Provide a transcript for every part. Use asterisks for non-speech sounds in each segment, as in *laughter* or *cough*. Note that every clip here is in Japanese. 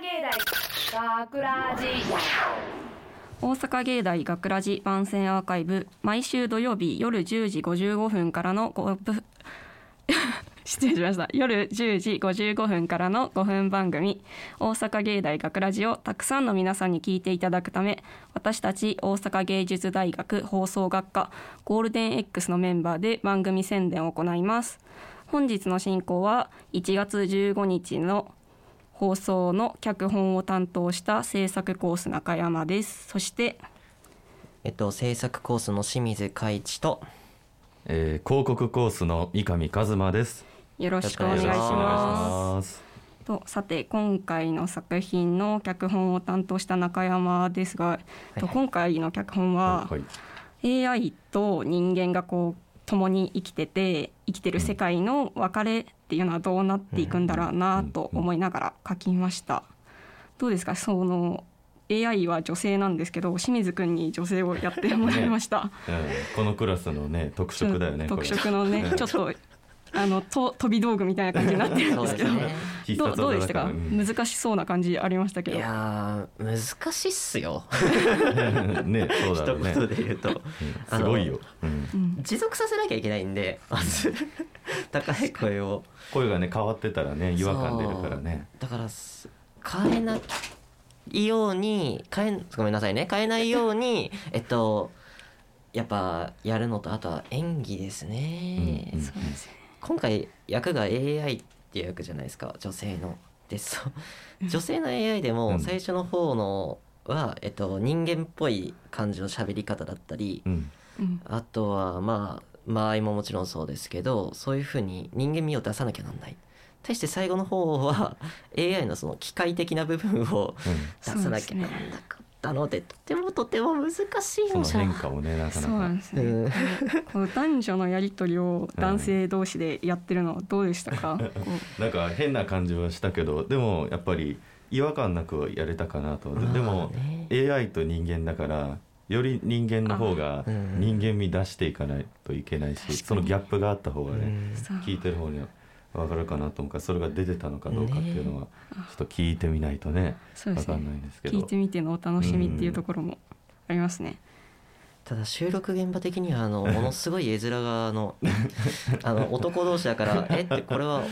芸大学ラジ。大阪芸大学ラジ番宣アーカイブ毎週土曜日夜10時55分からの5分 *laughs* 失礼しました。夜10時55分からの5分番組「大阪芸大学ラジをたくさんの皆さんに聞いていただくため私たち大阪芸術大学放送学科ゴールデン X のメンバーで番組宣伝を行います。本日の進行は1月15日の放送の脚本を担当した制作コース中山ですそしてえっと制作コースの清水海一とえー、広告コースの三上和馬です。よろしくお願いしまますす。とさて今回の作品の脚本を担当した中山ですが、と今回の脚本ははい。AI と人間がこう共に生きてて生きてる世界の別れっていうのはどうなっていくんだろうなと思いながら書きました。どうですか？その AI は女性なんですけど清水くんに女性をやってもらいました。うん、このクラスのね特色だよね。特色のねうんちょっとあのと飛び道具みたいな感じになってるんそうでけど。ですすね。必どう殺技だどうでしたか、うん。難しそうな感じありましたけいどやー難しいっすよ。*laughs* ね、そうだね。一言で言うと。うんすごいよ。持続させなきゃいけないんでまず高い声を。声がね変わってたらね違和感出るからね。だからす変えないように変えごめんなさいね。変えないようにえっとやっぱやるのとあとは演技ですね、うんうんそうですね今回役が AI っていう役じゃないですか。女性の。でそう *laughs* 女性の AI でうん。も最初の方のは、えっと、人間っぽい感じの喋り方だったりあとはまあ間合いももちろんそうですけどそういうふうに人間味を出さなきゃなんない。対して最後の方は AI のその機械的な部分を出さなきゃなんなかったのでとてもとても難しいそののじゃ。変化をねなかそうななか。んですね、うん *laughs* この男女のやり取りを男性同士でやってるのはどうでしたか、こなんか変な感じはしたけど、でもやっぱり違和感なくやれたかなと。でも AI と人間だから。より人間の方がうん。人間味出していかないといけないし、そのギャップがあった方がね、うん。そう。聞いてる方には分かるかなと思うからそれが出てたのかどうかっていうのはちょっと聞いてみないとね分かそうですね。んないんですけど。聞いてみてのお楽しみっていうところもありますね、ただ収録現場的にはあのものすごい絵面があのあの男同士だからえ？ってこれは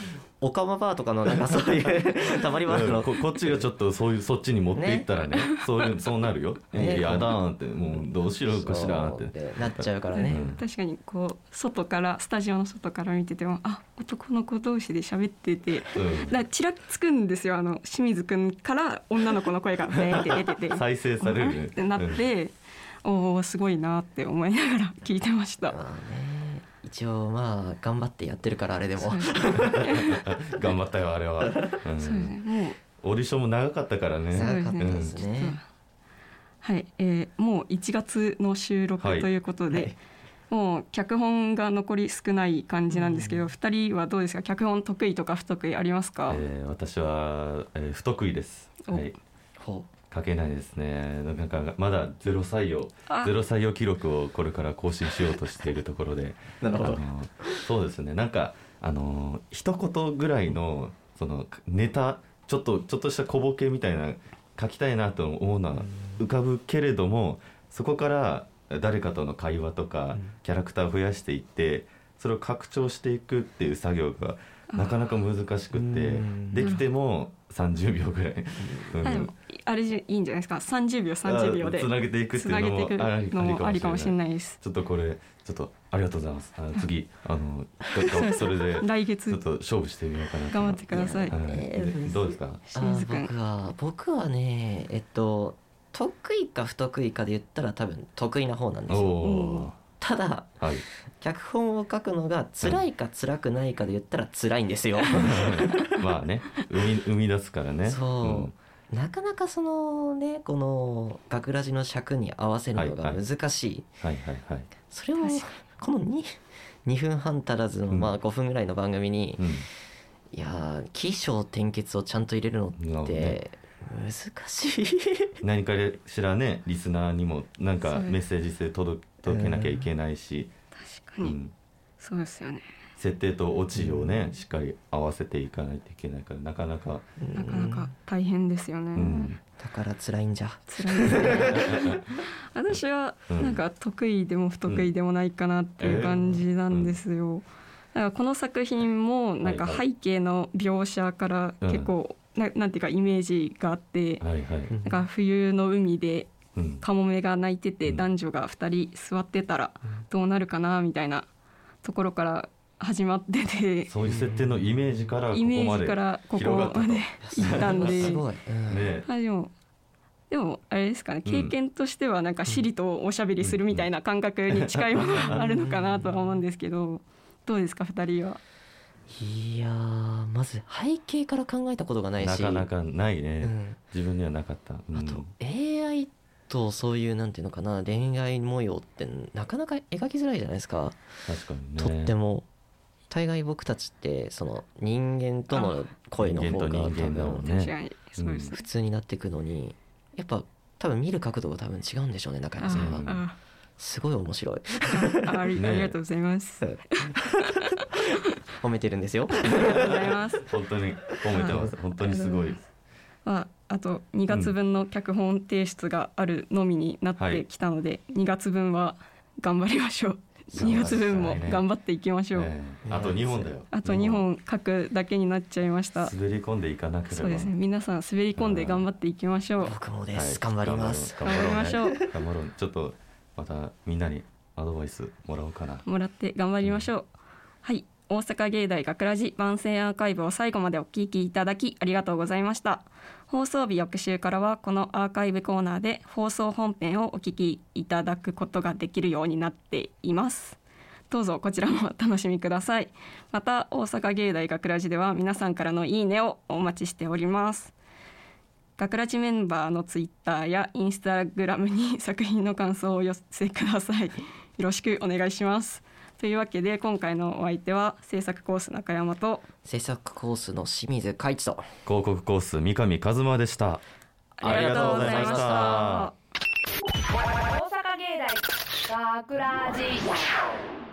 オカマバーとかのなんかそういう *laughs* たまり場うんのここっちがちょっとそういうそっちに持っていったらねそういうそうなるよ「ね。いやだーん」ってもうどうしようかしらーってなっちゃうからね、うん確かにこう外からスタジオの外から見ててもあ男の子同士で喋っててうんだちらつくんですよあの清水くんから女の子の声がベーって出てて再生されるねってなって、おおすごいなって思いながら聞いてました。一応まあ頑張ってやってるからあれでも。*laughs* 頑張ったよあれは、うん。そうですねもう。オーディションも長かったからね。長かったですね。はい、えーもう1月の収録はい。ということで、はい。もう脚本が残り少ない感じなんですけど、二人はどうですか？脚本得意とか不得意ありますか、えー私は、えー不得意です、お。はい、ほ書けないですね。なんかまだゼロ採用あ。ゼロ採用記録をこれから更新しようとしているところで。*laughs* なるほど。あのそうですね。なんかあの一言ぐらいのそのネタちょっとちょっとした小ボケみたいな書きたいなと思うのは浮かぶけれどもそこから誰かとの会話とかキャラクターを増やしていってそれを拡張していくっていう作業がなかなか難しくってうん。できても30秒ぐらい。うん。あれいいんじゃないですか？30秒30秒でつなげていくっていうのつなげていくもありのもありかもしれいないです。ちょっとこれちょっとありがとうございます。あの次あの *laughs* それで来ちょっ月と勝負してみようかなと。頑張ってください。はい。えーでどうですか？僕は僕はねえっと得意か不得意かで言ったら多分得意な方なんですおよおただーはい。脚本を書くのが辛いか辛くないかで言ったら辛いんですよ。*laughs* まあね生み生み出すからね。そう、なかなかそのねこの学ラジの尺に合わせるのがはいはい。難しい、うんはいはいはい。それをこの 2, 2分半足らずの、うん。まあ5分ぐらいの番組に、うん。いやー起承転結をちゃんと入れるのってね難しい。*laughs* 何かしらねリスナーにもなんかメッセージ性届届けなきゃいけないし、確かに、うん、そうですよね。設定とオチをね、しっかり合わせていかないといけないからなかなか、なかなか大変ですよね、うん、だから辛いんじゃ。辛い。ですね私はうんなんか得意でも不得意でもないかなっていう感じなんですよ、だからこの作品もなんか背景の描写から結構、ななんていうかイメージがあって、はいはい、うんなんか冬の海でうん、カモメが鳴いててうん。男女が2人座ってたらどうなるかなみたいなところから始まってて。そういう設定のイメージからここイメーまでジからここまで行ったんで。*laughs* すごい、うん。ね。あでもでもあれですかねうん。経験としてはなんかシリとおしゃべりするみたいな感覚に近いものがあるのかなとは思うんですけどどうですか2人は？いやーまず背景から考えたことがないし。なかなかないね、うん。自分にはなかった、うん。あと AI とそういうなんていうのかな恋愛模様ってなかなか描きづらいじゃないですか、確かにね。とっても。大概僕たちってその人間との恋の方が多分ね。普通になっていくのにやっぱ多分見る角度が多分違うんでしょうね中あ山さんは。あすごい面白い。あありがとうございます。あ褒めてるんですよ。*laughs* りがとうございます。本当に褒めてます。本当にすごい。まあ、あと2月分の脚本提出があるのみになってきたので、2月分は頑張りましょう。*laughs* 2月分も頑張っていきましょう。ええ。あと2本だよ。あと2本書くだけになっちゃいました。滑り込んでいかなければ。そうですね。皆さん滑り込んで頑張っていきましょう。僕もではいす、頑張ります。頑張りましょう。頑張ろう。ちょっとまたみんなにアドバイスもらおうかなもらって頑張りましょう。はい。大阪芸大学ラジ番宣アーカイブを最後までお聞きいただきありがとうございました。放送日翌週からはこのアーカイブコーナーで放送本編をお聞きいただくことができるようになっています。どうぞこちらもお楽しみください。また大阪芸大学ラジでは皆さんからのいいねをお待ちしております。学ラジメンバーのツイッターやインスタグラムに作品の感想をお寄せください。よろしくお願いします。というわけで今回のお相手は制作コース中山と制作コースの清水海一と広告コース三上和馬でしたありがとうございました大阪芸大学ラジ